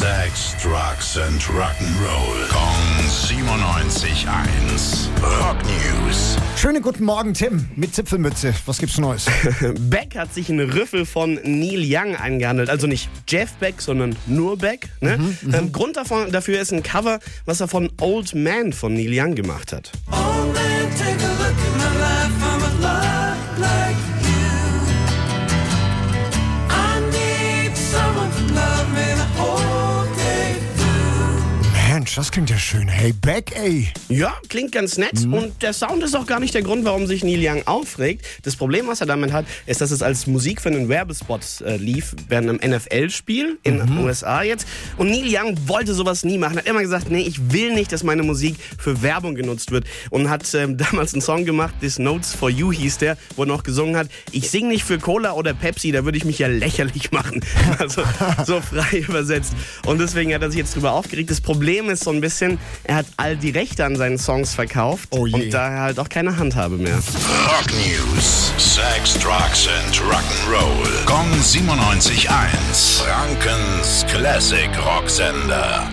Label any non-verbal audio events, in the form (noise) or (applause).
Sex, Drugs and Rock'n'Roll. Kong 97.1. Rock News. Schönen guten Morgen, Tim, mit Zipfelmütze. Was gibt's Neues? (laughs) Beck hat sich einen Rüffel von Neil Young eingehandelt. Also nicht Jeff Beck, sondern nur Beck. Ne? ähm, Grund davon, dafür ist ein Cover, was er von Old Man von Neil Young gemacht hat. Oh man, take a look at my life. Mensch, das klingt ja schön. Hey, Beck, ey. Ja, klingt ganz nett. Und der Sound ist auch gar nicht der Grund, warum sich Neil Young aufregt. Das Problem, was er damit hat, ist, dass es als Musik für einen Werbespot äh, lief, während einem NFL-Spiel in den USA jetzt. Und Neil Young wollte sowas nie machen. Hat immer gesagt, nee, ich will nicht, dass meine Musik für Werbung genutzt wird. Und hat ähm, (laughs) damals einen Song gemacht, This Notes for You hieß der, wo er noch gesungen hat, ich sing nicht für Cola oder Pepsi, da würde ich mich ja lächerlich machen. (laughs) Also so frei (laughs) übersetzt. Und deswegen hat er sich jetzt drüber aufgeregt. Das Problem ist so ein bisschen, er hat all die Rechte an seinen Songs verkauft Oh je. und daher halt auch keine Handhabe mehr. Rock News. Sex, Drugs and Rock'n'Roll. Kong 97.1. Frankens Classic Rocksender.